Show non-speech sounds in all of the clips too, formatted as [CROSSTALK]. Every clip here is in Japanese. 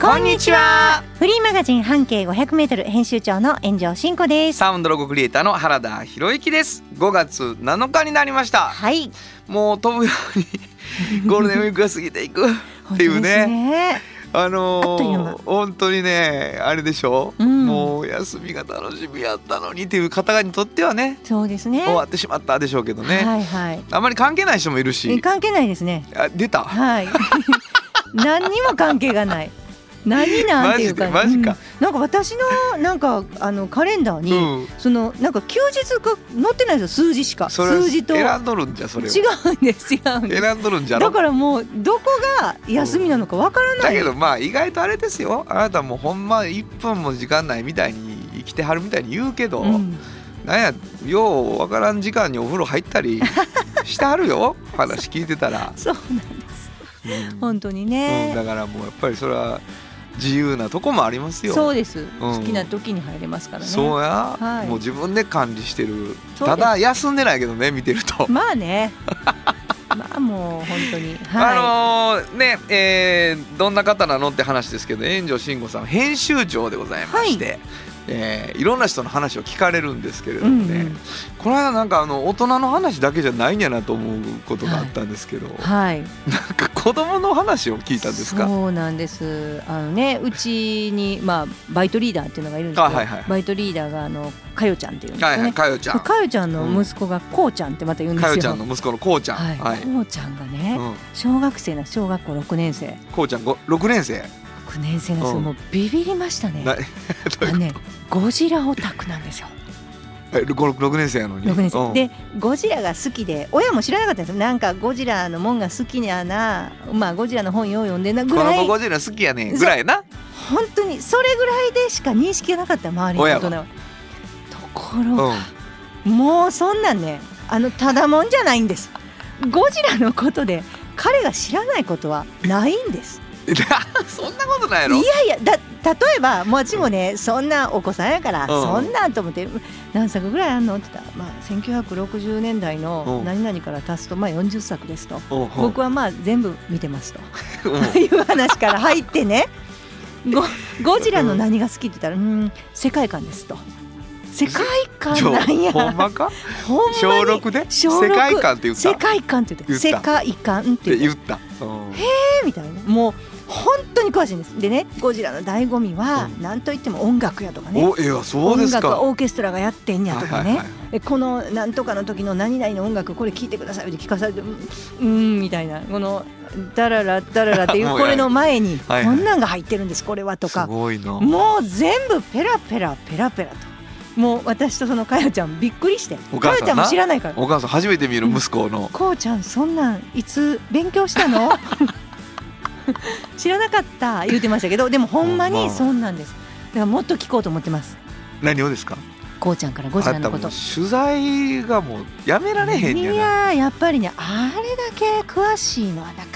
こんにちはフリーマガジン半径500メートル編集長の炎上真子です。サウンドロゴクリエイターの原田博之です5月7日になりましたはい。もう飛ぶように [LAUGHS] ゴールデンウィークが過ぎていくっていうねね。あのー、本当にねあれでしょ、うんもう休みが楽しみやったのにっていう方にとってはねそうですね。終わってしまったでしょうけどね、はいはい。あまり関係ない人もいるえし関係ないですね。あ出たはい。[LAUGHS] 何にも関係がない。何なんていうか。マジかうんなんか私のなんかあのカレンダーに、うんそのなんか休日が載ってないんですよ数字しか。数字と違選んどるんじゃそれはうんです違うんです。選んどるんじゃろ？だからもうどこが休みなのかわからない。だけどまあ意外とあれですよあなたもうほんま1分も時間ないみたいに生きてはるみたいに言うけど、うんなんやようわからん時間にお風呂入ったり [LAUGHS] してはるよ話聞いてたら、[LAUGHS] そうなんです。うん本当にうん、ね。だからもうやっぱりそれは自由なとこもありますよ。そうです、好きな時に入れますからね。そうや、はい。もう自分で管理してる。ただ休んでないけどね見てると。[LAUGHS] まあね。[LAUGHS] まあもう本当に。あはのーねえーどんな方なのって話ですけど炎上慎吾さん編集長でございまして、いえーいろんな人の話を聞かれるんですけれい、どもね、うんうん。この間なんかあの大人の話だけじゃないんやなと思うことがあったんですけど、はい。なんか子供の話を聞いたんですか？そうなんです。あのねうちにまあバイトリーダーっていうのがいるんですけど、あはいはいバイトリーダーがあのかよちゃんっていうんですはいはいよね、かよちゃん。かよちゃんの息子がこうちゃんってまた言うんですよ。かよちゃんの息子のこうちゃん。はい、はい、こうちゃんがね、うん、小学生な小学校6年生。こうちゃんご6年生？6年生の人うん。もうビビりましたね。あのねゴジラオタクなんですよ。え 6, 6年生やのに？6年生、うん。でゴジラが好きで親も知らなかったんですよ。なんかゴジラのもんが好きやなまあゴジラの本よう読んでんなぐこのらい。子ゴジラ好きやねんぐらいな。本当にそれぐらいでしか認識がなかった周りの大人はところが、もうそんなんねあのただもんじゃないんです。ゴジラのことで彼が知らないことはないんです。うん、[LAUGHS] そんなことないやいろやいやだ例えばもう私もねそんなお子さんやから、うん。そんなんと思って何作ぐらいあんのって言ったら、まあ、1960年代のうん。何々から足すと、まあ、40作ですと。うん。うん。僕はまあ全部見てますと。うん。[LAUGHS] いう話から入ってね。ゴゴジラの何が好きって言ったらうん世界観ですと世界観なんや。ほんまか？ほん小六で？世界観って言った？世界観って言って世界観って言った、うん。えみたいな。もう本当に詳しいんです。でねゴジラの醍醐味はうん。何といっても音楽やとかね。おいやそうです音楽はかオーケストラがやってんやとかね、はいこのなんとかの時の何々の音楽これ聴いてくださいって聞かされてうんみたいな。このダララダララっていうこれの前にこんなんが入ってるんですこれはとすかもう全部ペラペラペラペラともう私とそのかよちゃんびっくりして。かよちゃんも知らないから。お母さん初めて見る息子の、こうちゃんそんなんいつ勉強したの？[LAUGHS] 知らなかった。言うてましたけどでもほんまにそんなんです。だからもっと聞こうと思ってます。何をですか？こうちゃんからゴジラのこと。取材がもうやめられへんいやなやっぱりねあれだけ詳しいのはなかなか。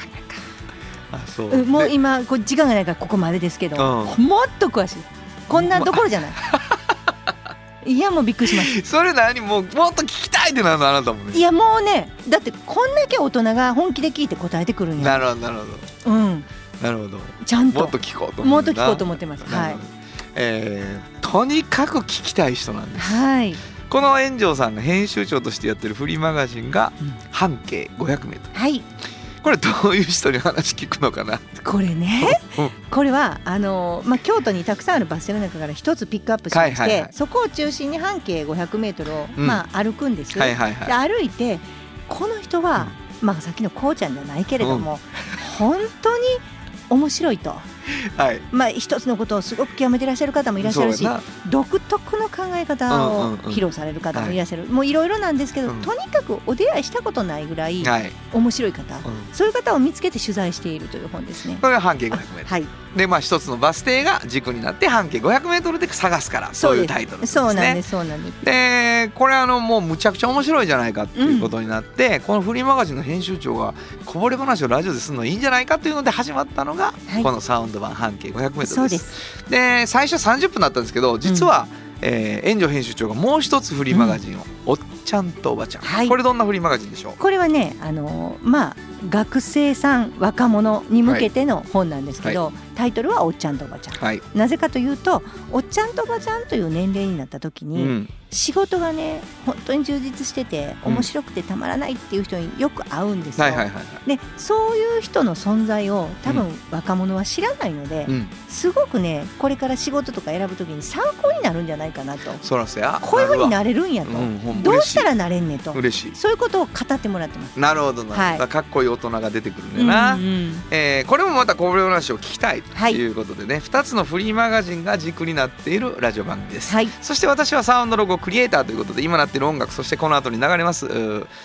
あそう。うんもうで今こう時間がないからここまでですけど、うもっと詳しい。こんなところじゃない [LAUGHS] いやもうびっくりしましそれ何？もうもっと聞きたいってなるのあなたもね。たいやもうねだってこんだけ大人が本気で聞いて答えてくるんや。なるほどなるほど。うん。なるほど。ちゃんと。もっと聞こうともっと聞こうと思思ってます。はい。えーとにかく聞きたい人なんです。はい、この炎上さんが編集長としてやってるフリーマガジンがうん。半径 500m はい、これどういう人に話聞くのかな？これねうん。これはあの、まあ、京都にたくさんあるバス停の中から一つピックアップしまして、はいはいはい。そこを中心に半径 500m を、うん。まあ、歩くんです、はいはいはい。で歩いてこの人は、まあ、さっきのこうちゃんじゃないけれども、本当に面白いと、[LAUGHS] はい。まあ、一つのことをすごく極めていらっしゃる方もいらっしゃるし独特の考え方うんをうんうん。披露される方もいらっしゃる、もういろいろなんですけど、うん。とにかくお出会いしたことないぐらいはい、面白い方、うん。そういう方を見つけて取材しているという本ですね。これが半径 500m はい、でまあ一つのバス停が軸になって半径 500m で探すからそういうタイトルですね。そうなんですそうなんです。でこれあのもうむちゃくちゃ面白いじゃないかっていうことになって、このフリーマガジンの編集長がこぼれ話をラジオでするのいいんじゃないかというので始まったのが、はい。このサウンド版半径 500m です。です。で最初30分だったんですけど実は、えー、炎上編集長がもう一つフリーマガジンを、おっちゃんとおばちゃん、はい。これどんなフリーマガジンでしょう？これはねあのまあ学生さん若者に向けての本なんですけど、タイトルは「おっちゃんとおばちゃん」はい、なぜかというとおっちゃんとおばちゃんという年齢になった時に、うん、仕事がね本当に充実しててうん。面白くてたまらないっていう人によく会うんですよ。はいはいはいはい。でそういう人の存在を多分若者は知らないので、うん、すごくねこれから仕事とか選ぶ時に参考になるんじゃないかなと。そらせや。こういうふうにるなれるんやと、わ。うんどう嬉したらなれんねんと。嬉しい。そういうことを語ってもらってます。なるほどな、はい。かっこいい大人が出てくるんだよな、うんうんえーこれもまたこぼれ話を聞きたいとはい。いうことでね、2つのフリーマガジンが軸になっているラジオ番組です、はい。そして私はサウンドロゴクリエイターということで今なっている音楽そしてこの後に流れます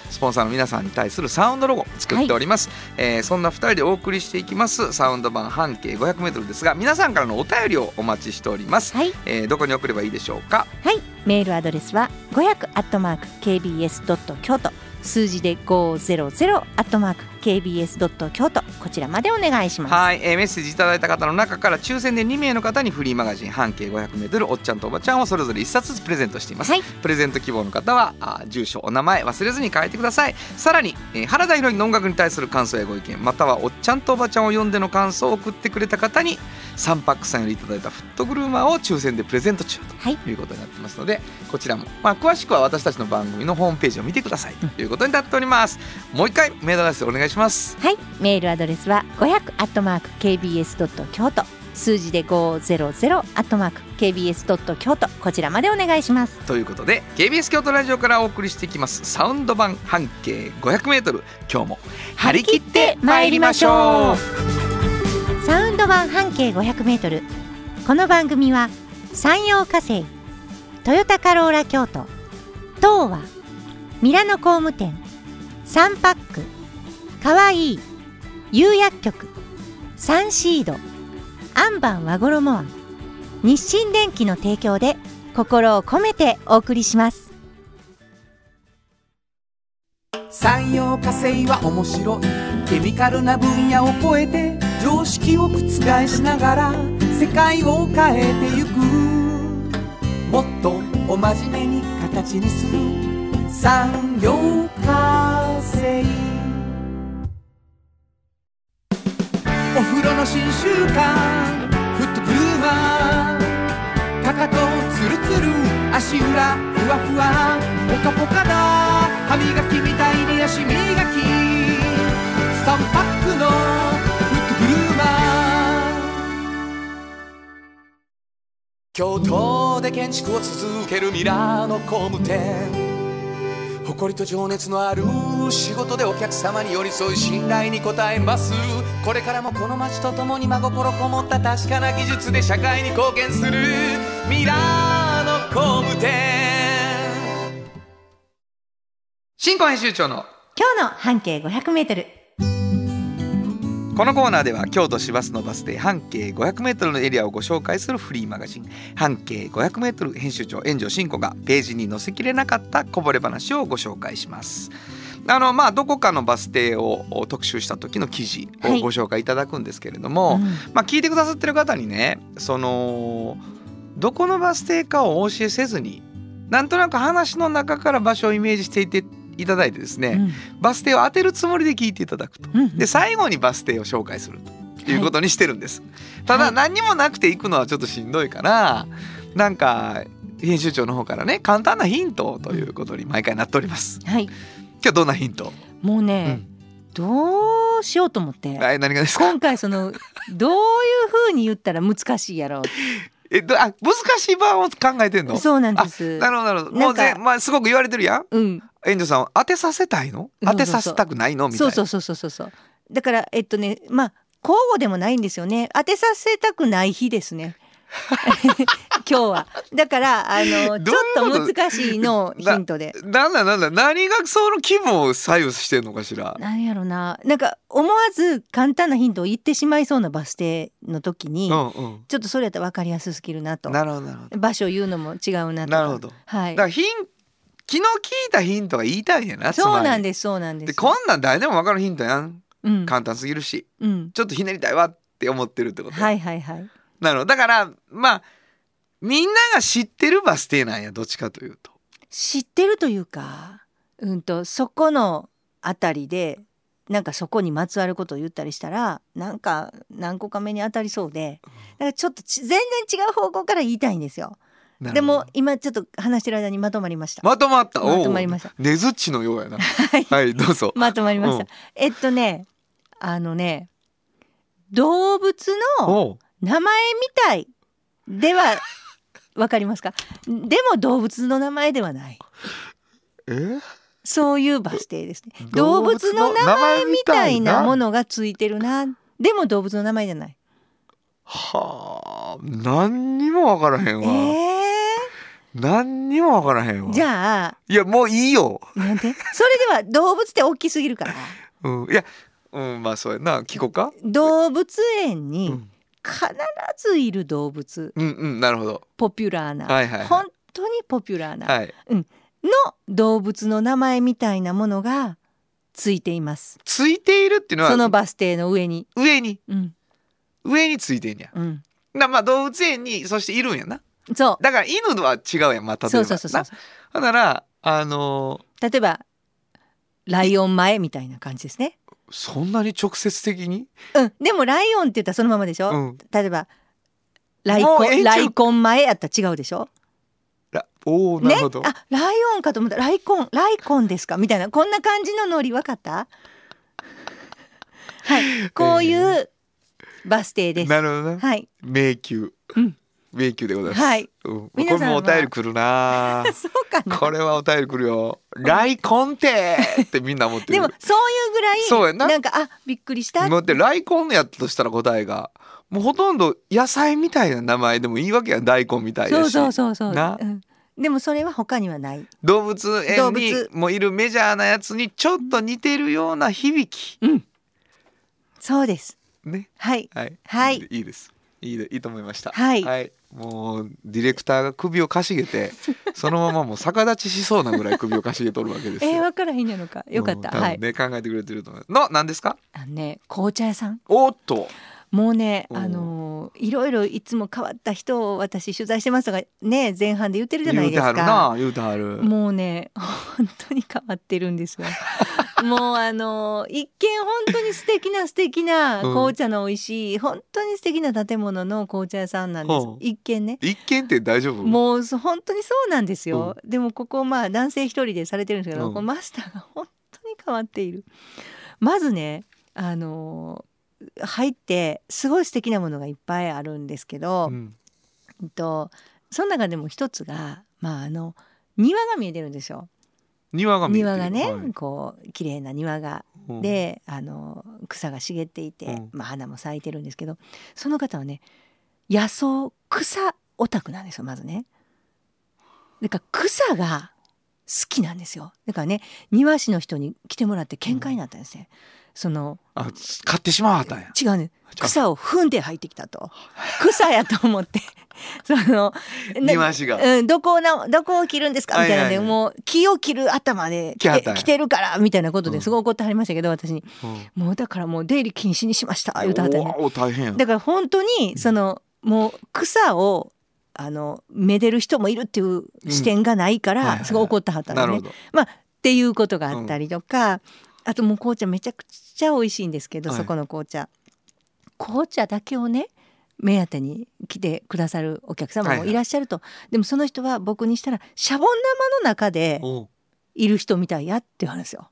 スポンサーの皆さんに対するサウンドロゴを作っております、えーそんな2人でお送りしていきます。サウンド版半径 500m ですが皆さんからのお便りをお待ちしております、はい。えーどこに送ればいいでしょうか？はい、メールアドレスは500アットマーク kbs ドット京都。数字で500アットマーク kbs ドット京都。こちらまでお願いします。はい、えーメッセージいただいた方の中から抽選で2名の方にフリーマガジン半径 500m おっちゃんとおばちゃんをそれぞれ1冊ずつプレゼントしています、はい。プレゼント希望の方はあ住所お名前忘れずに書いてください。さらに、えー原田博之の音楽に対する感想やご意見またはおっちゃんとおばちゃんを呼んでの感想を送ってくれた方にサンパックさんよりいただいたフットグルーマーを抽選でプレゼント中はい。ということになってますのでこちらも、まあ、詳しくは私たちの番組のホームページを見てくださいということになっております。もう一回メールアドレスお願いします。はい、メールアドレスは500アットマーク kbs ドット京都数字で500アットマーク kbs ドット京都こちらまでお願いします。ということで KBS 京都ラジオからお送りしていきます。サウンド版半径 500m 今日も張り切って参りましょう。サウンド版半径500メートル。この番組は山陽火星トヨタカローラ京都東和ミラノ工務店サンパックかわいい釉薬局サンシードアンバン和衣庵日清電機の提供で心を込めてお送りします。産業化成は面白いケミカルな分野を超えて常識を覆しながら世界を変えてゆく。もっとお真面目に形にする。産業新習慣フットグルーマーかかとツルツル足裏ふわふわ。ポカポカだ。歯磨きみたいに足磨き。3パックのフットグルーマー京都で建築を続けるミラーの工務店。誇りと情熱のある仕事でお客様に寄り添い信頼に応えます。これからもこの街とともに真心こもった確かな技術で社会に貢献する。ミラーの工務店。新婚編集長の今日の半径500メートル。このコーナーでは京都市バスのバス停半径 500m のエリアをご紹介するフリーマガジン半径 500m 編集長炎上真子がページに載せきれなかったこぼれ話をご紹介します。あのまあどこかのバス停を特集した時の記事をご紹介いただくんですけれども、うんまあ聞いてくださってる方にねそのどこのバス停かをお教えせずになんとなく話の中から場所をイメージしていていただいてですね、バス停を当てるつもりで聞いていただくと。うんうんで最後にバス停を紹介するということにしてるんです。ただはい何にもなくて行くのはちょっとしんどいからなんか編集長の方からね簡単なヒントということに毎回なっております。はい今日どんなヒント？もうね、どうしようと思ってはい何がですか？今回そのどういう風に言ったら難しいやろ [LAUGHS] えどあ難しい版を考えてんの？そうなんですなるほどなるほど。もうぜまあすごく言われてるやん。うん園長さん当てさせたいの？当てさせたくないの？みたいな。そうそうそうそうそうだからえっとねまあ交互でもないんですよね。当てさせたくない日ですね。[LAUGHS] 今日は。だからあの [LAUGHS] ちょっとと難しいのをヒントで。なんだなんだ何がその気分を左右してんのかしら？なんやろな。なんか思わず簡単なヒントを言ってしまいそうなバス停の時に、うんうん。ちょっとそれやったら分かりやすすぎるなと。なるほどなるほど。場所言うのも違うなとか。なるほど。はい。だからヒン昨日聞いたヒントが言いたいんやなすそうなんですそうなんでですこんなん誰でも分かるヒントやん。うん。簡単すぎるし。うん。ちょっとひねりたいわって思ってるってこと。はいはいはい。なるほど。だからまあみんなが知ってるバス停なんやどっちかというと。知ってるというかうんとそこのあたりでなんかそこにまつわることを言ったりしたらなんか何個か目に当たりそうでだからちょっとち全然違う方向から言いたいんですよでも今ちょっと話してる間にまとまりました。まとまった。まとまりました。ねずっちのようやな。[LAUGHS] はい。はいどうぞ。まとまりました、うん。えっとねあのね動物の名前みたいでは [LAUGHS] わかりますか？でも動物の名前ではない。え？そういうバス停ですね。動動物の名前みたいなもののがついてるな。でも動物の名前じゃない。はあ何にも分からへんえわ、ー、何にも分からへんわ。じゃあいやもういいよ、なんで？それでは動物って大きすぎるから。うん、いやうんまあそうやな。聞こうか？動物園うにん。必ずいる動物。うんうんなるほど。ポピュラーな、はいはいはい。本当にポピュラーな、はい。の動物の名前みたいなものがついています。ついているっていうのはそのバス停の上に。上に。うん。上についてんや。うん。だまあ動物園にそしているんやなそう。だから犬は違うやんまあ例えばそうそうそうそう。なほんならあの例えばライオン前みたいな感じですね。ーそんなに直接的に？うん。でもライオンって言ったらそのままでしょ、うん。例えばライコンライコン前やったら違うでしょ。らおおなねるほど、あライオンかと思ったライコンライコンですか？みたいな。こんな感じのノリ分かった？はい。[LAUGHS] こういうバス停です、なるほどな。はい。迷宮、うん迷宮でございます、はい。うん、これもお便り来るな。[LAUGHS] そうかな。これはお便り来るよ「来根って!」ってみんな思ってる。でもそういうぐらいそうやな。なんかあびっくりしただって来根やったとしたら答えがもうほとんど野菜みたいな名前でもいいわけやん。大根みたいそうそうそうそう、な。うん、でもそれは他にはない。動物動園に物。もいるメジャーなやつにちょっと似てるような響き。そうです。ね。はい。はい。はい。いいです。いいでいいと思いました。はいもうディレクターが首をかしげて [LAUGHS] そのままもう逆立ちしそうなぐらい首をかしげとるわけですよ。えー、分からへんやのか。よかった、うん多はい考えてくれてると思うの何ですか？あのね紅茶屋さん。おっと。もうねあのーいろいろいつも変わった人を私取材してますがね前半で言ってるじゃないです言うてはるかな言うてはる。もうね本当に変わってるんですよ [LAUGHS] [LAUGHS] もうあのー一見本当に素敵な素敵なうん。紅茶の美味しい、本当に素敵な建物の紅茶屋さんなんです。ほう。一見ね。一見って大丈夫？もうそ本当にそうなんですよ、でもここまあ男性一人でされてるんですけど、うん。このマスターが本当に変わっている。まずねあのー入ってすごい素敵なものがいっぱいあるんですけど、うん。えっとその中でも一つがまああの庭が見えてるんですよ庭が庭がね、はい。こう綺麗な庭が。うん。であの草が茂っていて、うん。まあ、花も咲いてるんですけどその方はね野草草オタクなんですよまずね。だから草が好きなんですよ。だからね庭師の人に来てもらって喧嘩になったんですね。そのあ買ってしまわったんや。違うね。草を踏んで入ってきたと。[LAUGHS] 草やと思って。[LAUGHS] そのな庭師が。うん、どこをなどこを切るんですか？みたいなんで、はい。はいはいもう木を切る頭で来てるからみたいなことうん。ですごい怒ってはりましたけど、私に。うん。もうだからもう出入り禁止にしました言うただから本当にそのもう草をあのめでる人もいるっていう視点がないからすごい怒ってはったんでね。まあっていうことがあったりとか、あともう紅茶めちゃくちゃ美味しいんですけど、はい。そこの紅茶。紅茶だけをね目当てに来てくださるお客様もいらっしゃると、でもその人は僕にしたらシャボン玉の中でいる人みたいやっていう話よ。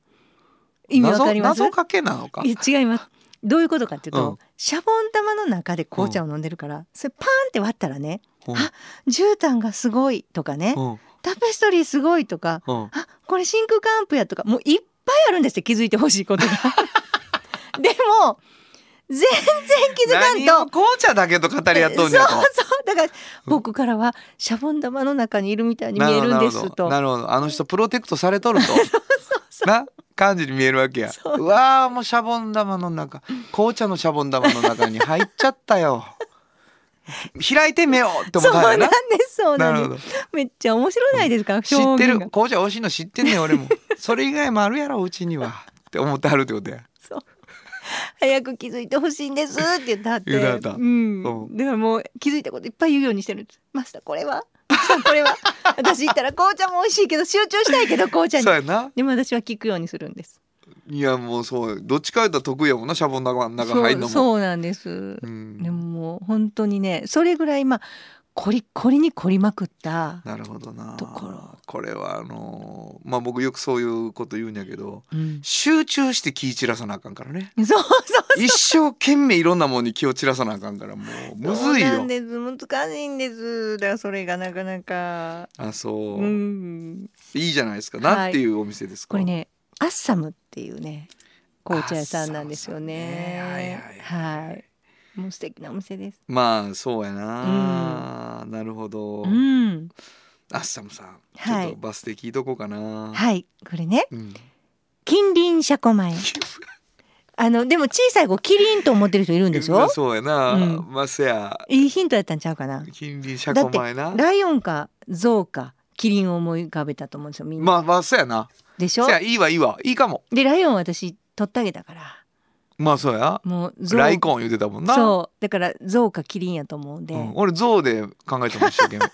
意味わかります？謎謎かけなのか。いや違います。どういうことかっていうと、うん。シャボン玉の中で紅茶を飲んでるから、それパーンって割ったらねうん。あ絨毯がすごいとかね、うん。タペストリーすごいとかうん。あこれ真空管プやとかもういっぱいあるんですって気づいてほしいことが。[LAUGHS] でも全然気づかんと。何を紅茶だけと語り合っとんじゃと。そうそう。だから僕からはシャボン玉の中にいるみたいに見えるんですと。なるほど。あの人プロテクトされとると。[LAUGHS] な感じに見えるわけや。そう。うわーもうシャボン玉の中紅茶のシャボン玉の中に入っちゃったよ開いてみようって思そうなんですそうなんです。めっちゃ面白ないですか、知ってる。紅茶美味しいの知ってんねん俺も。[LAUGHS] それ以外もあるやろうちには。って思ってはるってことや。そう。早く気づいてほしいんですって言ってはって。った。うん。う。だからもう気づいたこといっぱい言うようにしてる。んですマスターこれは？これは？[LAUGHS] 私言ったら紅茶も美味しいけど集中したいけど紅茶に。そうやな。でも私は聞くようにするんですいやもうそうどっちか言ったら得意やもんなシャボン玉の中そ入んのも。うそうなんです、うん。でももう本当にねそれぐらいまあコリコリに凝りまくった、なるほどな。ところ。これはあのーまあ僕よくそういうこと言うんやけどうん、集中して気散らさなあかんからね。そうそう一生懸命いろんなものに気を散らさなあかんからもうむずいそうなよんです。難しいんです。だからそれがなかなか。あそう、うん。いいじゃないですか。はいなんていうお店ですか、これねアッサムっていうね紅茶屋さんなんですよね。ね。はいはいはいはい。もう素敵なお店です。まあそうやな、なるほど、うん。アッサムさんちはい。ょっとバス停聞いとこうかな、はい。これね。うん、近隣車庫前。[LAUGHS] あのでも小さい子キリンと思ってる人いるんでしょ？まあそうやな、うん。まあせや。いいヒントやったんちゃうかな。近隣車庫前な。ライオンかゾウかキリンを思い浮かべたと思うんですよみんな、まあまあそうやな。でしょ？せやいいわいいわ。いいかも。でライオンは私取ってあげたから。まあそうや。もうライコン言ってたもんな。そう。だからゾウかキリンやと思うんで、うん、俺象で考えてましたけど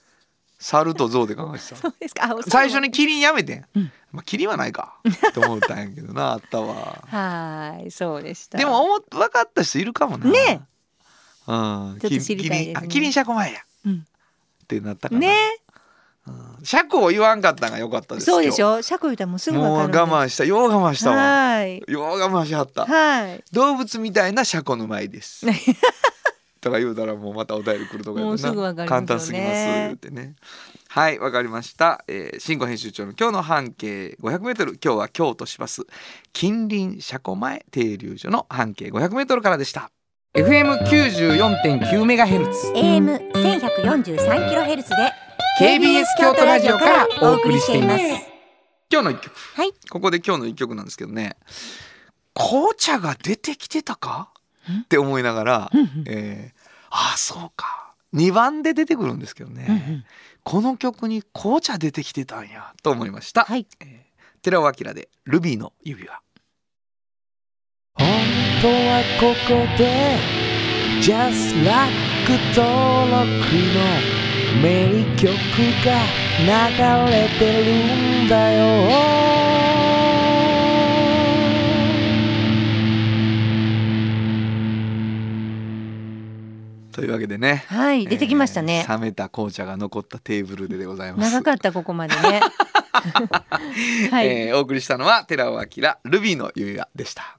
[LAUGHS] 猿と象で考えてた。そうですか？最初にキリンやめてん、うん。まあキリンはないか。って思ったんやけどなあったわはいそうでした。でも思っ分かった人いるかもな。ね。うん。ちょっと知りたいですね。キリンあキリン車庫前や、うん。ってなったかな、ねうん、車庫を言わんかったんが良かったですそうでしょ？ょ車庫言ったらもうすぐもうわかる我慢した。よう我慢したわ。はい。よう我慢しはった。はい。動物みたいな車庫の前です。[LAUGHS] とか言うたらもうまたお便り来るとかやもうすぐわかりますよね。簡単すぎます言ってね。はいわかりました、えー、新語編集長の今日の半径 500m 今日は京都市バス。近隣車庫前停留所の半径 500m からでした。FM94.9 メガヘルツ。AM 1143キロヘルツで KBS 京都ラジオからお送りしています。今日の一曲。はい。ここで今日の一曲なんですけどね。紅茶が出てきてたか？って思いながら、うんうん。えー、ああそうか。2番で出てくるんですけどね、うんうん。この曲に紅茶出てきてたんや。と思いました、はい。えー寺尾明で「ルビーの指輪」本当はここで Just Like 登録の名曲が流れてるんだよ。というわけでね。はい出てきましたね。え、ー冷めた紅茶が残ったテーブルででございます。長かったここまでね。[LAUGHS] はい、えーお送りしたのは寺尾明ルビーの指輪でした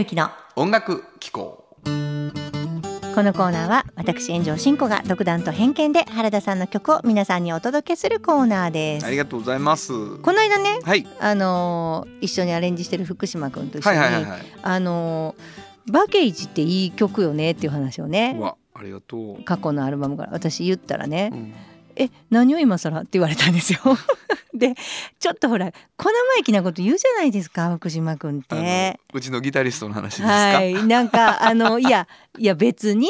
原田博之の音楽機構。ここのコーナーは私炎上真子が独断と偏見で原田さんの曲を皆さんにお届けするコーナーです。ありがとうございます。この間ねはい。あのー一緒にアレンジしてる福島君と一緒に、はいはいはいはい。あのーバケージっていい曲よねっていう話をね。うわありがとう、過去のアルバムから。私言ったらねうん「え何を今更?」って言われたんですよ。[LAUGHS] でちょっとほら小生意気なこと言うじゃないですか福島君って。うちのギタリストの話ですか、はいなんかあのいやいや別に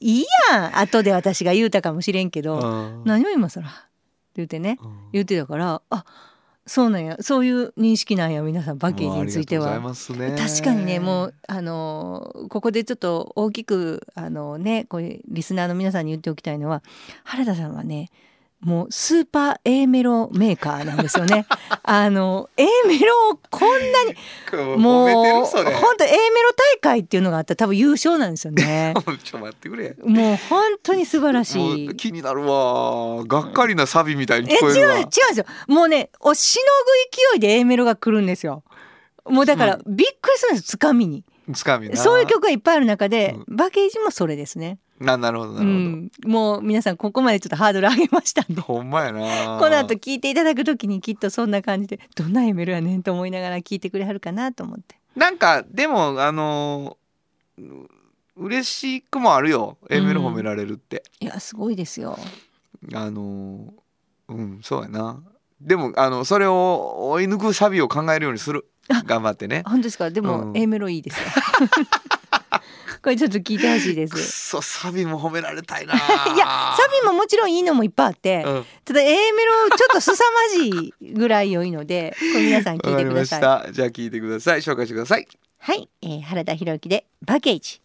いいやん後で私が言うたかもしれんけどうん「何を今更?」って言ってねうん言ってたからあそうなんやそういう認識なんや皆さんバケージについては。確かにねもうあのーここでちょっと大きくあのねこういうリスナーの皆さんに言っておきたいのは原田さんはねもうスーパー A メロメーカーなんですよね。[LAUGHS] あの A メロをこんなにもう本当 A メロ大会っていうのがあったら多分優勝なんですよね。[LAUGHS] ちょ待ってくれもう本当に素晴らもしい。う気になるわがっかりなサビみたいにえ違う違うんですよ。もうねおしのぐ勢いで A メロが来るんですよ。もうだからびっくりするんですつかみに。つかみなそういう曲がいっぱいある中で、うバケージもそれですね。ななるほどなるほど、うん、もう皆さんここまでちょっとハードル上げましたんで。[LAUGHS] ほんまやな。この後聞いていただくときにきっとそんな感じでどんな A メロやねんと思いながら聞いてくれはるかなと思って。なんかでもあのーう嬉しくもあるよ。A メロ褒められるって、いやすごいですよ。あのーうんそうやな。でもあのそれを追い抜くサビを考えるようにする。頑張ってね。本当ですか？でも、うん。A メロいいですよ。[LAUGHS] これちょっと聞いてほしいです。そサビも褒められたいな [LAUGHS] いやサビももちろんいいのもいっぱいあって、うんただ A メロちょっと凄まじいぐらい良いのでこれ皆さん聞いわかりましてください。たじゃあ聞いてください紹介してくださいはい、えー、原田博之でバケージ。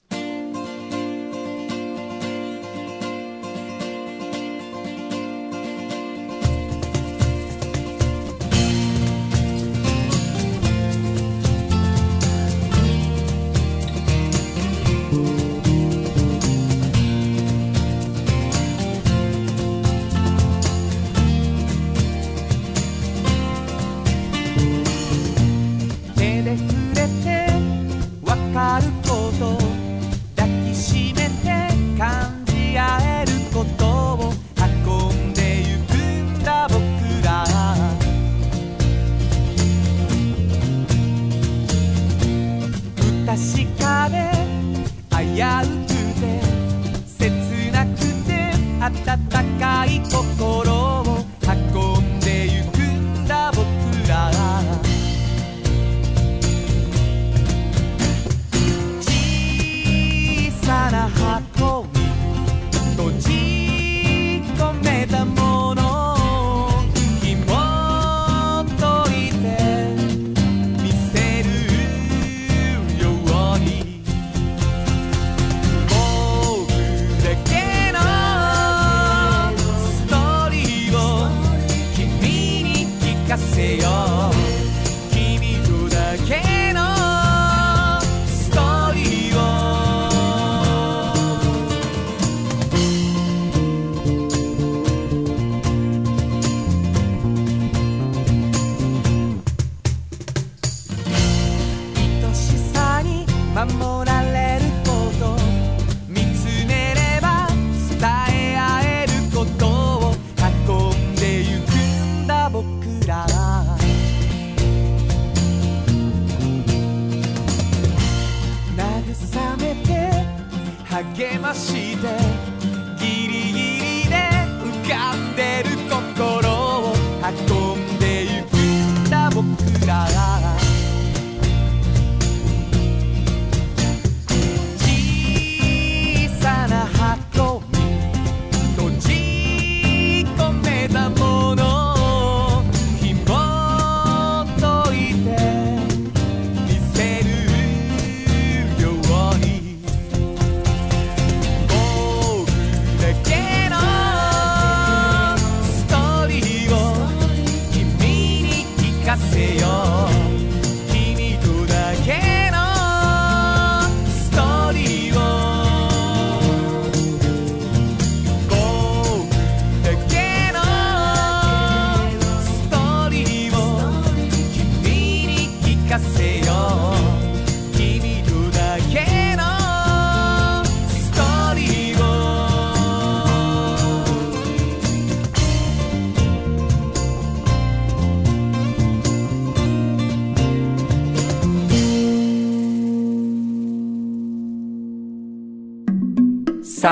assim.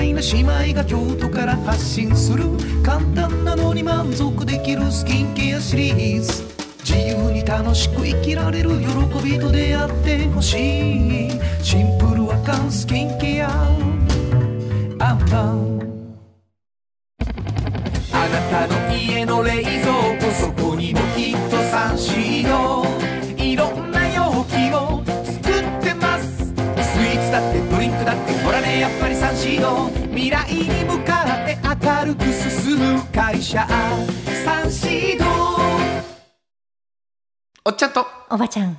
れい愉快な姉妹が京都から発信する簡単なのに満足できるスキンケアシリーズ。自由に楽しく生きられる喜びと出会ってほしい。シンプルアカンスキンケア。アンパン。あなたの家の冷蔵庫。っぱりサンシード未来に向かって明るく進む会社サンシードおっちゃんと。おばちゃん。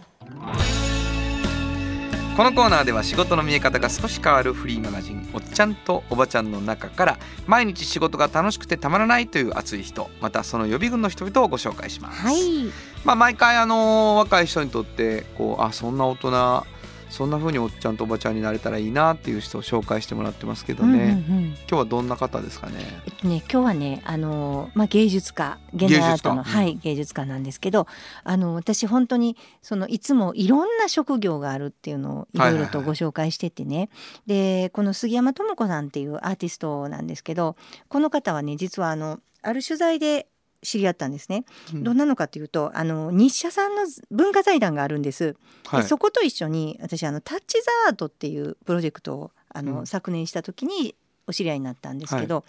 このコーナーでは仕事の見え方が少し変わるフリーマガジン「おっちゃんとおばちゃん」の中から毎日仕事が楽しくてたまらないという熱い人またその予備軍の人々をご紹介します。はい。まあ、毎回あの若い人にとってこうあそんな大人そんな風におっちゃんとおばちゃんになれたらいいなっていう人を紹介してもらってますけどね、うんうんうん。今日はどんな方ですかね？えっとね、今日はね、あのまあ、芸術家現代アートの、芸術家はい、芸術家なんですけどあの私本当にそのいつもいろんな職業があるっていうのをいろいろとご紹介しててね、でこの杉山智子さんっていうアーティストなんですけどこの方はね実はあのある取材で知り合ったんですね。うん。どんなのかというとあの日社さんの文化財団があるんです。はい。でそこと一緒に私あのタッチ・ザ・アートっていうプロジェクトをあの、うん。昨年した時にお知り合いになったんですけど、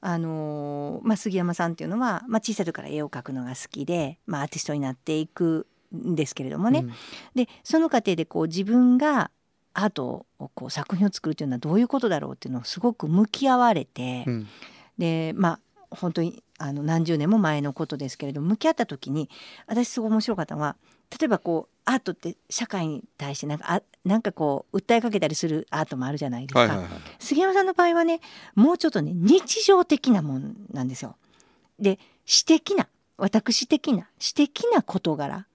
あのーまあ、杉山さんっていうのは、まあ、小さい時から絵を描くのが好きで、まあ、アーティストになっていくんですけれどもね、うん。でその過程でこう自分がアートをこう作品を作るというのはどういうことだろうっていうのをすごく向き合われて、うん。でまあ本当にあの何十年も前のことですけれども向き合った時に私すごい面白かったのは例えばこうアートって社会に対してなんかあなんかこう訴えかけたりするアートもあるじゃないですか。はいはいはい杉山さんの場合はねもうちょっとね日常的なもんなんですよ。で私的な私的な私的な事柄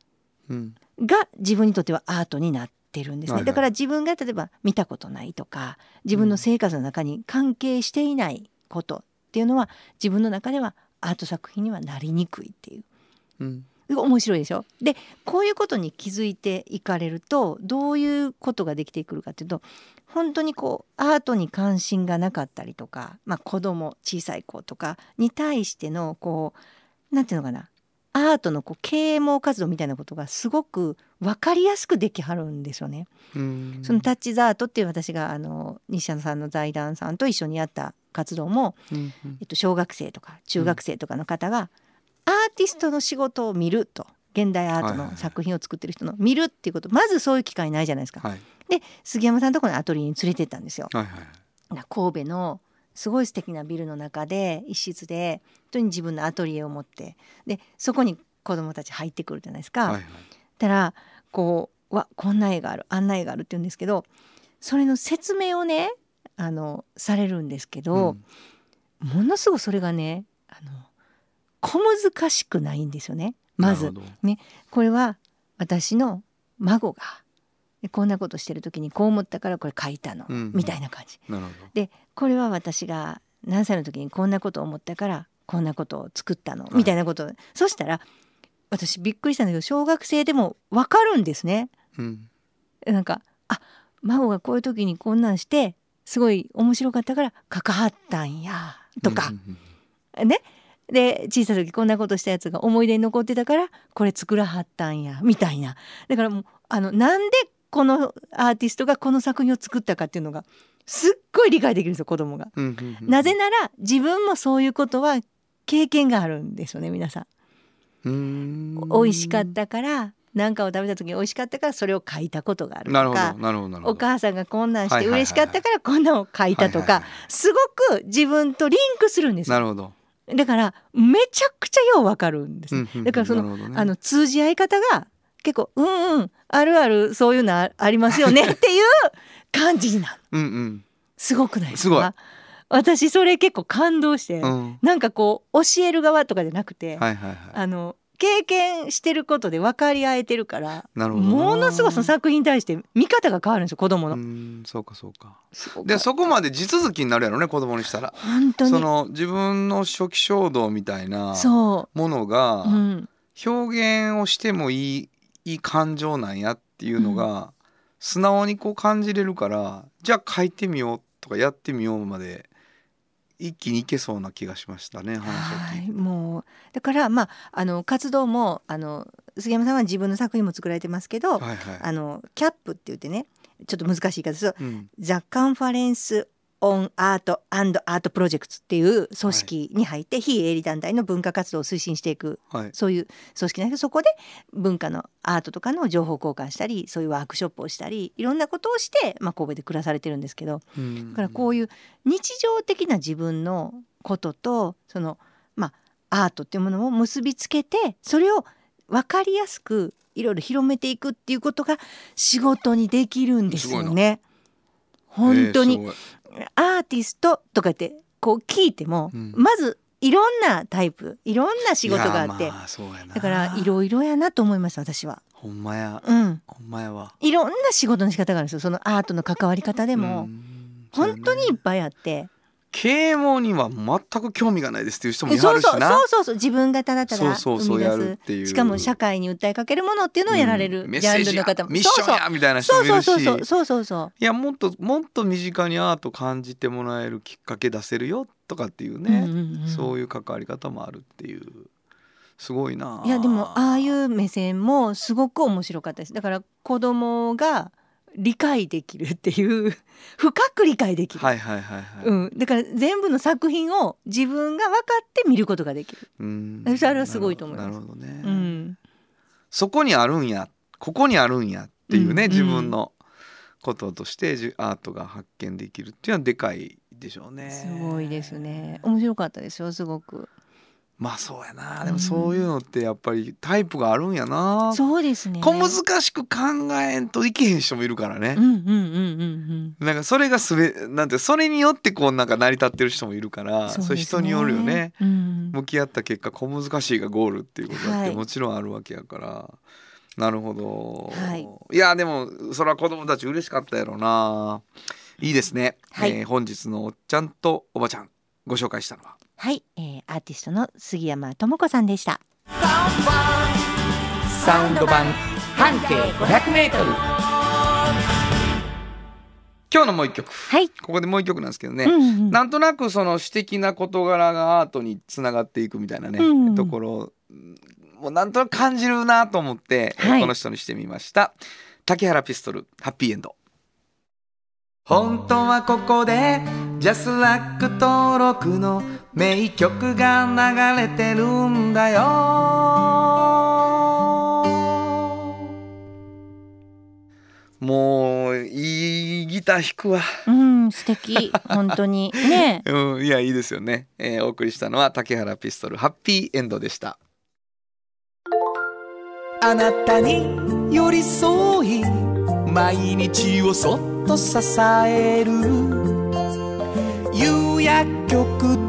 うんが自分にとってはアートになってるんですね、はいはいだから自分が例えば見たことないとか自分の生活の中に関係していないことっていうのは自分の中ではアート作品にはなりにくいっていう。うん。面白いでしょ？でこういうことに気づいていかれるとどういうことができてくるかっていうと本当にこうアートに関心がなかったりとか、まあ、子供小さい子とかに対してのこうなんていうのかな？アートのこう啓蒙活動みたいなことがすごく分かりやすくできはるんですよね。うんそのタッチザートっていう私があの西田さんの財団さんと一緒にやった活動も、うんうんえっと、小学生とか中学生とかの方が、アーティストの仕事を見ると現代アートの作品を作ってる人の見るっていうことまずそういう機会ないじゃないですか。はいで杉山さんのところのアトリエに連れてったんですよ。はいはいな神戸のすごい素敵なビルの中で一室で本当に自分のアトリエを持ってでそこに子供たち入ってくるじゃないですか。はいはい。たらこうわこんな絵があるあんな絵があるって言うんですけどそれの説明をねあのされるんですけど、ものすごいそれがねあの小難しくないんですよね。まず。なるほど。これは私の孫がでこんなことしてる時にこう思ったからこれ書いたの、うんみたいな感じ。でこれは私が何歳の時にこんなことを思ったからこんなことを作ったの、い。みたいなこと。をそしたら私びっくりしたんだけど小学生でも分かるんですね。どうん。なんかあ孫がこういう時にこんなんしてすごい面白かったから書かはったんやとか。うん、うん。ね。で小さい時こんなことしたやつが思い出に残ってたからこれ作らはったんやみたいな。だからもうあのなんでこのアーティストがこの作品を作ったかっていうのがすっごい理解できるんですよ子供が。うんうんうん。なぜなら自分もそういうことは経験があるんですよね皆さん。美味しかったから何かを食べた時に美味しかったからそれを書いたことがあるなるほどとかお母さんがこんなんして嬉しかったからこんなんを書いたとかはいはいはいすごく自分とリンクするんですよ。なるほど。だからめちゃくちゃようわかるんです、うんうんうんだからそのね。あの通じ合い方が結構うんうんあるあるそういうのあありますよね [LAUGHS] っていう感じになる。うんうん。すごくないですか？すごい。私それ結構感動して、うん。なんかこう教える側とかじゃなくて、はいはいはい。あの経験してることで分かり合えてるからなるほどな。ものすごいその作品に対して見方が変わるんですよ子供の。うんそうかそうか。でそこまで地続きになるやろね子供にしたら。本当に。その自分の初期衝動みたいなそものう、がうん、表現をしてもいいいい感情なんやっていうのが素直にこう感じれるからじゃあ書いてみようとかやってみようまで一気にいけそうな気がしましたね話をはい聞いて。もう。だからまああの活動もあの杉山さんは自分の作品も作られてますけど、はいはい。あのキャップって言ってねちょっと難しい言い方するとうん。ザ・カンファレンス・オン・アート・アンド・アート・プロジェクトっていう組織に入って、非営利団体の文化活動を推進していくはい。そういう組織なんです。けどそこで文化のアートとかの情報交換したりそういうワークショップをしたりいろんなことをして、まあ、神戸で暮らされてるんですけどうん。だからこういう日常的な自分のこととそのまあアートっていうものを結びつけてそれを分かりやすくいろいろ広めていくっていうことが仕事にできるんですよね。本当に、アーティストとかってこう聞いても、うん。まずいろんなタイプいろんな仕事があってあだからいろいろやなと思います私は。ほんまや。うん、ほんまやわ。いろんな仕事の仕方があるんですよ。そのアートの関わり方でも、うん。本当にいっぱいあって。啓蒙には全く興味がないですっていう人もいはそうそうるしなそうそうそう自分がただただそうそうそうっていう。しかも社会に訴えかけるものっていうのをやられる。うん。ジャンルの方も。ミッションやみたいな人そうもいるし。そうそうそうそうそうそう。いやもっともっと身近にアート感じてもらえるきっかけ出せるよとかっていううんね、うんうん。そういう関わり方もあるっていう。すごいないやでもああいう目線もすごく面白かったです。だから子供が理解できるっていう [LAUGHS] 深く理解できる、はいはいはいはい、うん、だから全部の作品を自分が分かって見ることができる、うん。それはすごいと思います。なるほどね、うん、そこにあるんやここにあるんやっていうね、うん。自分のこととしてじアートが発見できるっていうのはでかいでしょうね。すごいですね。面白かったですよすごくまあそうやな。でもそういうのってやっぱりタイプがあるんやな、そうですね。小難しく考えんといけへん人もいるからね。う、んうんうんうんなんかそれがすべなんてそれによってこうなんか成り立ってる人もいるからうんそうです人によるよね。うん。向き合った結果小難しいがゴールっていうことだっはい。てもちろんあるわけやから、なるほど、はい。いやでもそれは子供たち嬉しかったやろな。いいですね、はい。えー本日のおっちゃんとおばちゃんご紹介したのははい、えー、アーティストの杉山智子さんでした。サウンド版半径 500m 今日のもう一曲。はい、ここでもう一曲なんですけどね、うんうんなんとなくその詩的な事柄がアートにつながっていくみたいなね、うんところうんもうなんとなく感じるなと思って、えーはい。この人にしてみました。竹原ピストルハッピーエンド。本当はここでジャスラック登録の名曲が流れてるんだよ。もういいギター弾くわ。うん、素敵。本当に。ね。[LAUGHS] うん、いやいいですよね、えーお送りしたのは竹原ピストルハッピーエンドでした。あなたに寄り添い毎日をそっと支える。夕薬局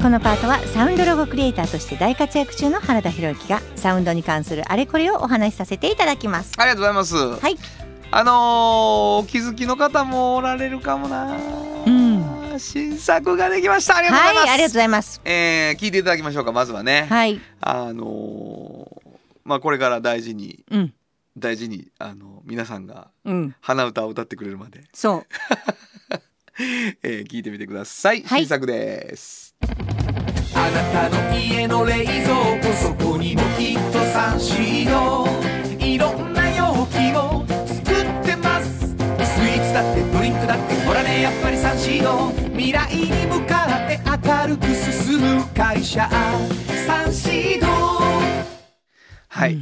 このパートはサウンドロゴクリエイターとして大活躍中の原田博之がサウンドに関するあれこれをお話しさせていただきます。ありがとうございます、はい。あのーお気づきの方もおられるかもな、うん。新作ができました。ありがとうございます、はいありがとうございます。えー聞いていただきましょうかまずはね、はい。あのーまあこれから大事にうん。大事にあの皆さんがうん。鼻歌を歌ってくれるまで、そう。[LAUGHS] えー聞いてみてください、はい。新作ですあなたの家の冷蔵庫そこにもきっとサンシードいろんな容器を作ってます。スイーツだってドリンクだってほらねやっぱりサンシード未来に向かって明るく進む会社。サンシードはい、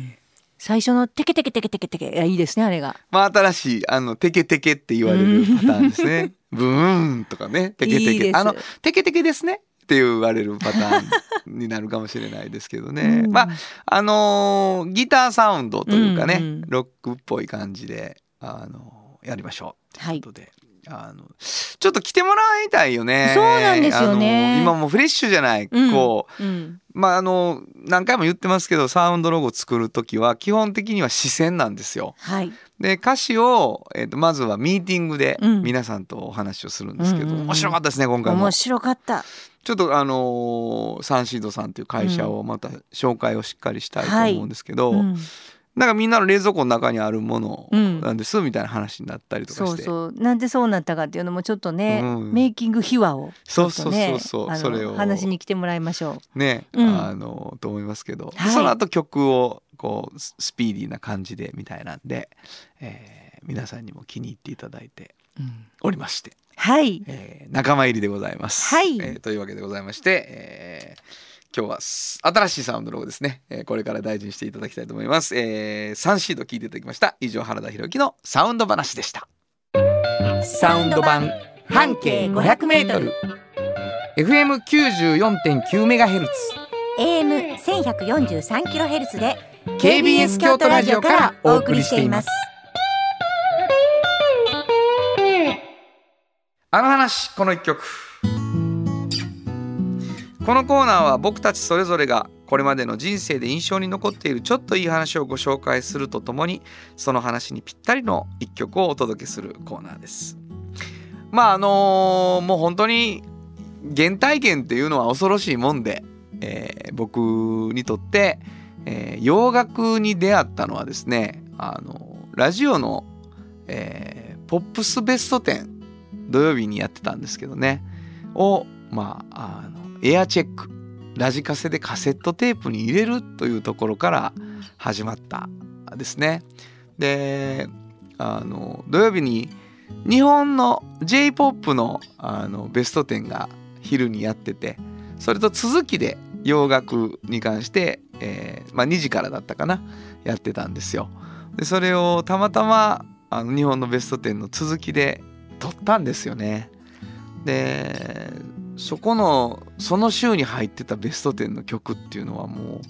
最初のテケテケテケテケテケ。いやいいですねあれが。まあ新しいあのテケテケって言われるパターンですね。[LAUGHS] ブーンとかね。テケテケ。あのテケテケですねって言われるパターンになるかもしれないですけどね、うん。まああのーギターサウンドというかね、うんうん。ロックっぽい感じであのーやりましょうということで、あのちょっと来てもらいたいよね。そうなんですよね。今もうフレッシュじゃない、うん。こううん。まああの何回も言ってますけどサウンドロゴ作る時は基本的には視線なんですよ。はい。で歌詞を、えー、とまずはミーティングでうん。皆さんとお話をするんですけど、うん。面白かったですね今回も。面。白かったちょっとあのーサンシードさんという会社をまた紹介をしっかりしたいと思うんですけど、うん。なんかみんなの冷蔵庫の中にあるものうん。なんですみたいな話になったりとかして、そうそう。なんでそうなったかっていうのもちょっとね、うん。メイキング秘話をねそうそうそうそうそれを。話に来てもらいましょね、うん。あのと思いますけど、はい。その後曲をこうススピーディーな感じでみたいなんで、えー皆さんにも気に入っていただいてう、おりまして。はいえー仲間入りでございます。はいえーというわけでございまして、えー今日はす新しいサウンドロゴですね、えーこれから大事にしていただきたいと思います。えー、3シード聞いていただきました。以上原田博之のサウンド話でした。サウンド版半径 500m FM94.9 メガヘルツ AM 1143キロヘルツで KBS 京都ラジオからお送りしていますあの話この一曲。このコーナーは僕たちそれぞれがこれまでの人生で印象に残っているちょっといい話をご紹介するとともにその話にぴったりの一曲をお届けするコーナーです。まああのもう本当に原体験っていうのは恐ろしいもんで、えー僕にとって、えー洋楽に出会ったのはですねあのラジオの、えポップスベスト10土曜日にやってたんですけどねをまああのエアチェックラジカセでカセットテープに入れるというところから始まったですね。であの土曜日に日本の j p o p のあのベスト10が昼にやっててそれと続きで洋楽に関して、えーまあ、2時からだったかなやってたんですよ。でそれをたまたまあの日本のベスト10の続きで撮ったんですよね。でそこのその週に入ってたベスト10の曲っていうのはもう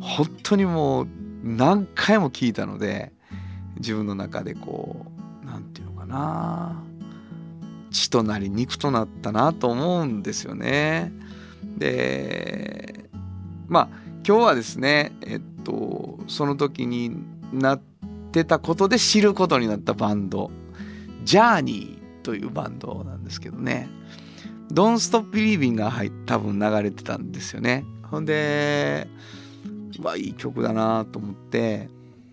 本当にもう何回も聴いたので自分の中でこう何て言うのかな血となり肉となったなと思うんですよね。でまあ今日はですねえっとその時になってたことで知ることになったバンドジャーニーというバンドなんですけどね「Don't Stop Believing」が入っ多分流れてたんですよね。ほんでうわいい曲だなと思って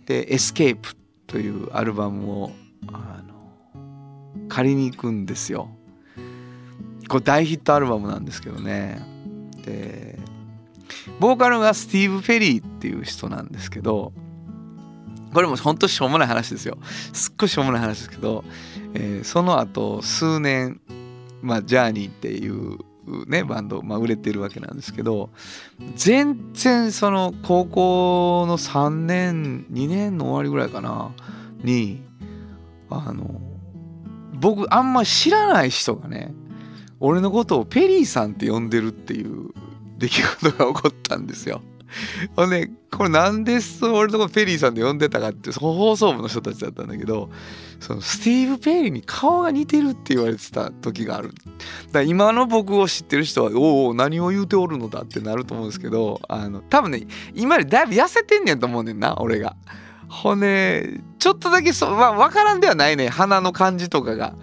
で「Escape」というアルバムをあの借りに行くんですよ。これ大ヒットアルバムなんですけどね。でボーカルがスティーブ・フェリーっていう人なんですけどこれも本当しょうもない話ですよすっごいしょうもない話ですけど、えーその後数年まあジャーニーっていうねバンド、まあ、売れてるわけなんですけど全然その高校の3年2年の終わりぐらいかなにあの僕あんま知らない人がね俺のことをペリーさんって呼んでるっていう出来事が起こったんですよ。[LAUGHS] ほんでこれなんでそ俺のこペリーさんで呼んでたかって放送部の人たちだったんだけどそのスティーブ・ペリーに顔が似てるって言われてた時がある。だ今の僕を知ってる人は「おお何を言うておるのだ」ってなると思うんですけどあの多分ね今よりだいぶ痩せてんねんと思うねんな俺が。ほんでちょっとだけそ、まあ、分からんではないね鼻の感じとかが。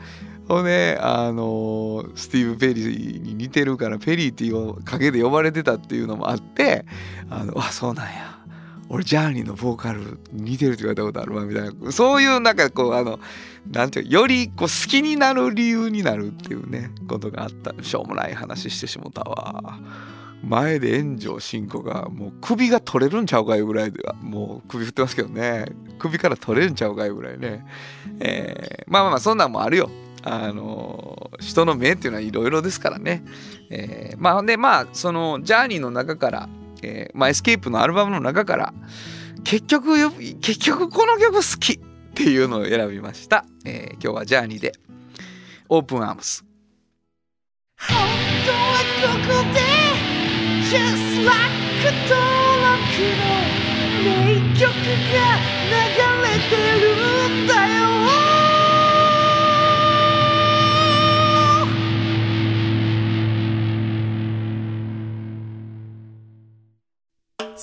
ほんであのスティーブ・ペリーに似てるからペリーっていう陰で呼ばれてたっていうのもあってあのあそうなんや。俺ジャーニーのボーカル似てるって言われたことあるわみたいな。そういうなんかこうあのなんていうよりこう好きになる理由になるっていうねことがあった。しょうもない話してしもたわ。前で炎上進行がもう首が取れるんちゃうかいうぐらいではもう首振ってますけどね。首から取れるんちゃうかいうぐらいね、えー、まあまあまあそんなんもあるよ。あの人の目っていうのはいろいろですからね、えー、まあでまあそのジャーニーの中からえーまあ、エスケープのアルバムの中から結局結局この曲好きっていうのを選びました、えー、今日はジャーニーで。オープンアームス。本当はここで Just like 登録の名曲が流れてるんだよ。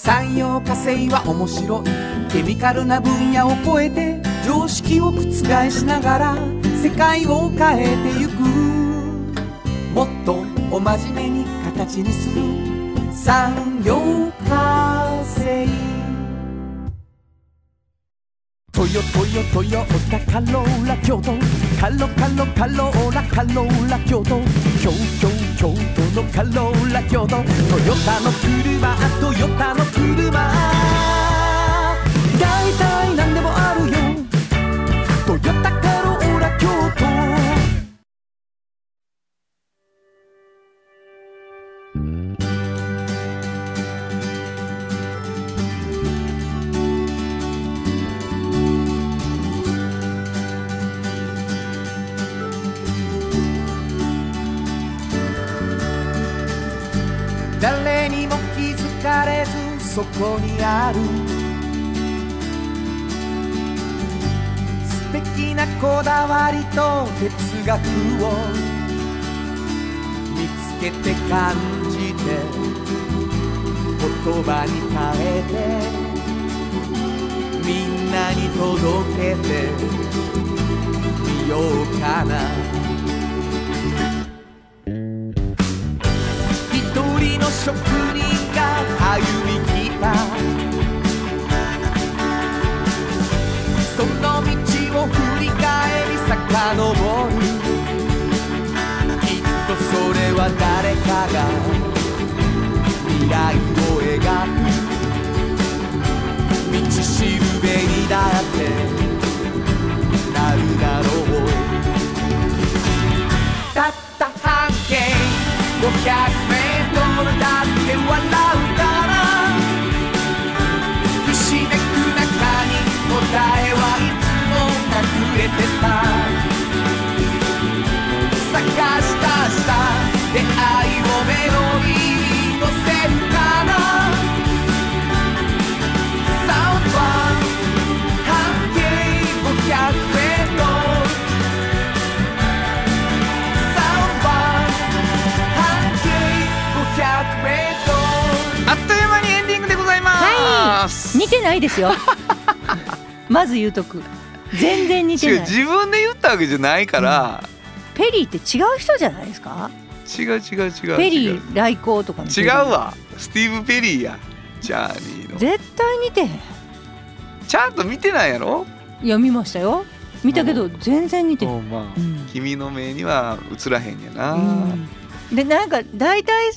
産業化成は面白いケミカルな分野を超えて常識を覆しながら世界を変えてゆく。もっとお真面目に形にする産業化成トヨトヨトヨタカローラ京都カロカロカローラカローラ京都京京京都のカローラ京都トヨタの車トヨタの車大体何でもあるこにある。素敵なこだわりと哲学を見つけて感じて言葉に変えてみんなに届けてみようかな。職人が歩みたその道を振り返り遡る。きっとそれは誰かが。未来を描く。道しるべにだって。なるだろう。たった半径500てた探した出会いをメロディーに乗せるかなサウンドは半径500ます似てないですよ。[LAUGHS] まず言うとく全然似てない。自分で言ったわけじゃないから、うん、ペリーって違う人じゃないですか？違う違う違うペリー来航とか違うわ。スティーブ・ペリーや。ジャーニーの。絶対似てへん。ちゃんと見てないやろ？いや見ましたよ。見たけど全然似てへん、まあうん、君の目には映らへんやな、うん。でなんか大体ね、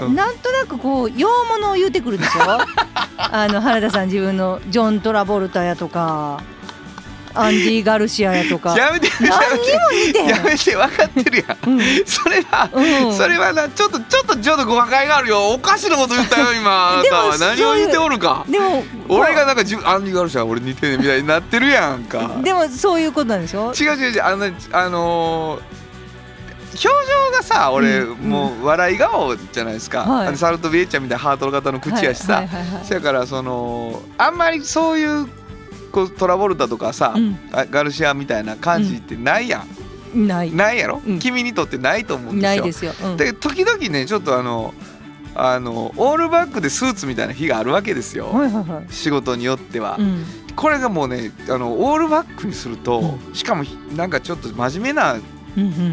うん、なんとなくこう洋物を言うてくるでしょ？[LAUGHS] あの原田さん自分のジョン・トラボルタやとかアンディ・ガルシアやとか。やめてやめて。分かってるやん、うん、それは、うん、それはなちょっとちょっとちょっと誤解があるよ。おかしなこと言ったよ今。あなたは。何を言っておるか。でも俺がなんかアンディ・ガルシア俺似てねみたいになってるやんか。でもそういうことなんでしょ？違う違う違うあのあのー表情がさ俺、うん、もう笑い顔じゃないですか、はい、サルト・ビエッチャみたいなハート型の口やしさ、そやからそのあんまりそういうこうトラボルタとかさ、うん、ガルシアみたいな感じってないやん、うん、ない。ないやろ、君にとってないと思うんですよ。ないですよ、で時々ねちょっとあのあのオールバックでスーツみたいな日があるわけですよ、はいはいはい、仕事によっては、これがもうねあのオールバックにすると、しかもなんかちょっと真面目な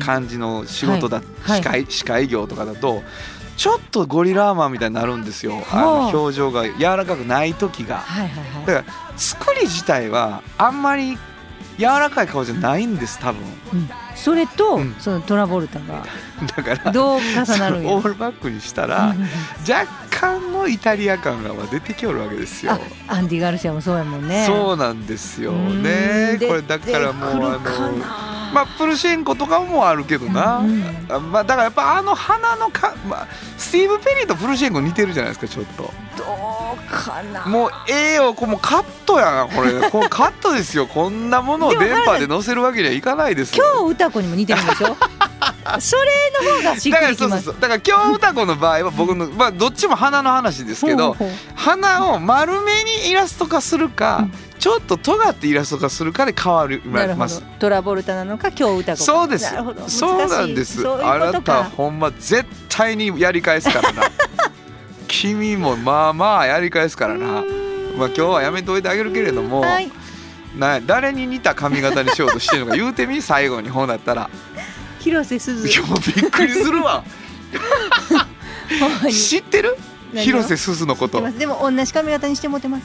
感じの仕事だ、司会司会業とかだとちょっとゴリラーマンみたいになるんですよ。あの表情が柔らかくない時が。はいはいはい。だから作り自体はあんまり柔らかい顔じゃないんです多分。うんそれと、うんそのトラボルタがだからどう重なるオールバックにしたら、若干のイタリア感が出てきおるわけですよあ。アンディ・ガルシアもそうやもんねそうなんですようんね。でこれだからもうあのなまあプルシェンコとかもあるけどな。うんうんあまあだからやっぱあの鼻のかまあスティーブペリーとプルシェンコ似てるじゃないですかちょっと。どうかな。もうええよこれもうカットやなこれ。[LAUGHS] これカットですよ。こんなものを電波で載せるわけにはいかないですよ。今日歌子にも似てるんでしょ？[LAUGHS] それの方がしっだからくりきますだから今日歌子の場合は僕のまあどっちも鼻の話ですけどほうほう。鼻を丸めにイラスト化するか、ちょっと尖ってイラスト化するかで変わります。トラボルタなのか今日歌子か。そうです。そうなんです。あなたほんま絶対にやり返すからな。[LAUGHS] 君もまあまあやり返すからな。まあ今日はやめといてあげるけれども、はい。な誰に似た髪型にしようとしてるのか言うてみ最後にほうなったら。広瀬すず。いやもうびっくりするわ。知ってる？広瀬すずのこと。でも同じ髪型にしてもってます。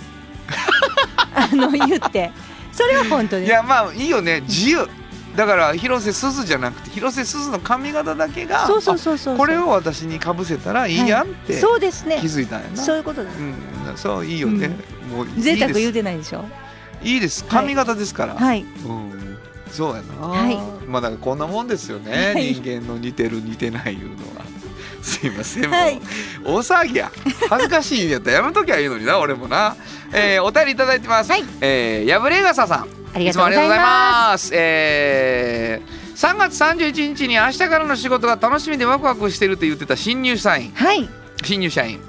あの言って。それは本当です。いやまあいいよね。自由。だから広瀬すずじゃなくて広瀬すずの髪型だけがそうそうそうそうあこれを私にかぶせたらいいやんってそうですね気づいたんやな。そういうことですうん、そういいよね。もういい贅沢言う。てないでしょいいです。髪型ですから。はいうん、そうやな。はいまあだからこんなもんですよね。はい人間の似てる似てないいうのは。[LAUGHS] すいません。もうはい大騒ぎや。恥ずかしいんやったらやめときゃいいのにな。俺もな。えー、お便りいただいてます。はいえー、やぶれがささん。ありがいつもありがとうございまます。えー3月31日に明日からの仕事が楽しみでワクワクしてると言ってた新入社員。すはい。新入社員。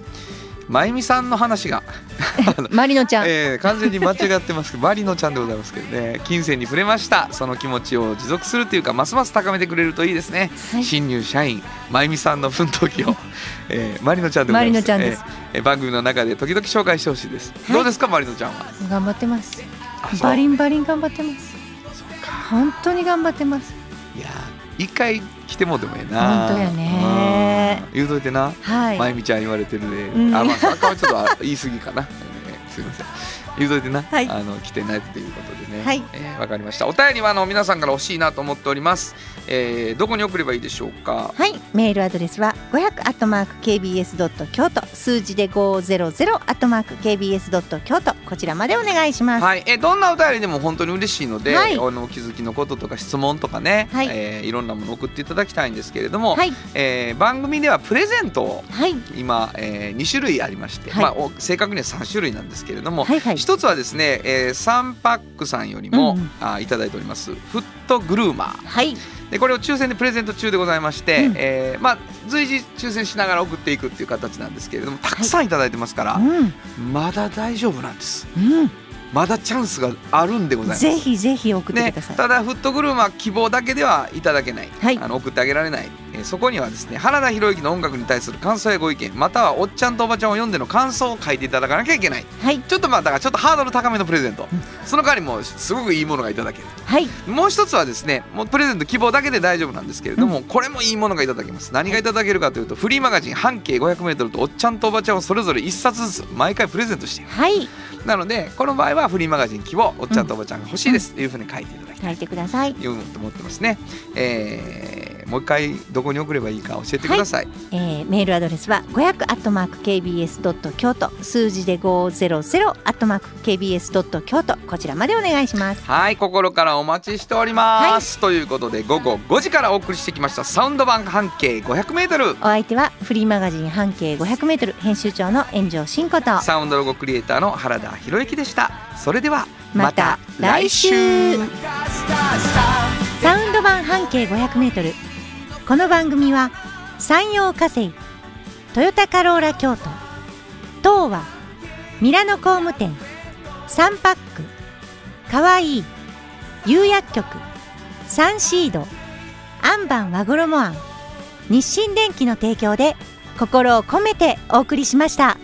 まゆみさんの話が。マリノちゃん、[LAUGHS] えー完全に間違ってますけどマリノちゃんでございますけどね。金銭に触れました。その気持ちを持続するというかますます高めてくれるといいですね、はい。新入社員。まゆみさんの奮闘記を、[LAUGHS] えーマリノちゃんでございます。マリノちゃんです。えーえー番組の中で時々紹介してほしいです、い。どうですかマリノちゃんは？頑張ってますバリンバリン頑張ってます。本当に頑張ってます。いやー一回来てもでもええな。本当やね。うん。言うといてな、はい、まゆみちゃん言われてるで、うん。あまあそれはちょっとあ言い過ぎかな、えーすいません言うといてな、はい。あの来てないっていうことでね。はい。えーわかりました。お便りはあの皆さんから欲しいなと思っております、えーどこに送ればいいでしょうか？はい、メールアドレスは500アットマーク kbs ドット京都。数字で500アットマーク kbs ドット京都。こちらまでお願いします。はい、えーどんなお便りでも本当に嬉しいので、はい。あのお気づきのこととか質問とかね、はい。えーいろんなもの送っていただきたいんですけれども、はい、えー番組ではプレゼントをはい、今、え2種類ありまして、はい。まあ、お正確には3種類なんですけれども、はい、はい。一つはですね、えー、サンパックさんよりも、うんうん。あいただいております。フットグルーマー。はい、でこれを抽選でプレゼント中でございまして、うん。えーまあ、随時抽選しながら送っていくっていう形なんですけれどもたくさんいただいてますから、うん、まだ大丈夫なんです。うん、まだチャンスがあるんでございます。ぜひぜひ送ってねください。ただフットグルーマー希望だけではいただけない、はい。あの送ってあげられない、えーそこにはですね原田博之の音楽に対する感想やご意見またはおっちゃんとおばちゃんを読んでの感想を書いていただかなきゃいけない。はい、ちょっとまあだからちょっとハードル高めのプレゼント、その代わりもうすごくいいものがいただける。はい、もう一つはですねもうプレゼント希望だけで大丈夫なんですけれども、これもいいものがいただけます。何がいただけるかというとフリーマガジン半径 500m とおっちゃんとおばちゃんをそれぞれ1冊ずつ毎回プレゼントしているはい、なのでこの場合はフリーマガジン希望おっちゃんとおばちゃんが欲しいですというふうに書いていただきたい。書いてください。と思ってますね、えーもう一回どこに送ればいいか教えてください、えー、メールアドレスは500アットマーク kbs ドット京都数字で500アットマーク kbs ドット京都こちらまでお願いします。はい心からお待ちしております、ということで午後5時からお送りしてきましたサウンド版半径 500m お相手はフリーマガジン半径500メートル編集長の炎上真子と。サウンドロゴクリエイターの原田博之でした。それではまた来週。サウンド版半径500メートルこの番組は山陽火星トヨタカローラ京都東和ミラノ工務店サンパックかわいい釉薬局サンシードアンバン和衣あん日清電機の提供で心を込めてお送りしました。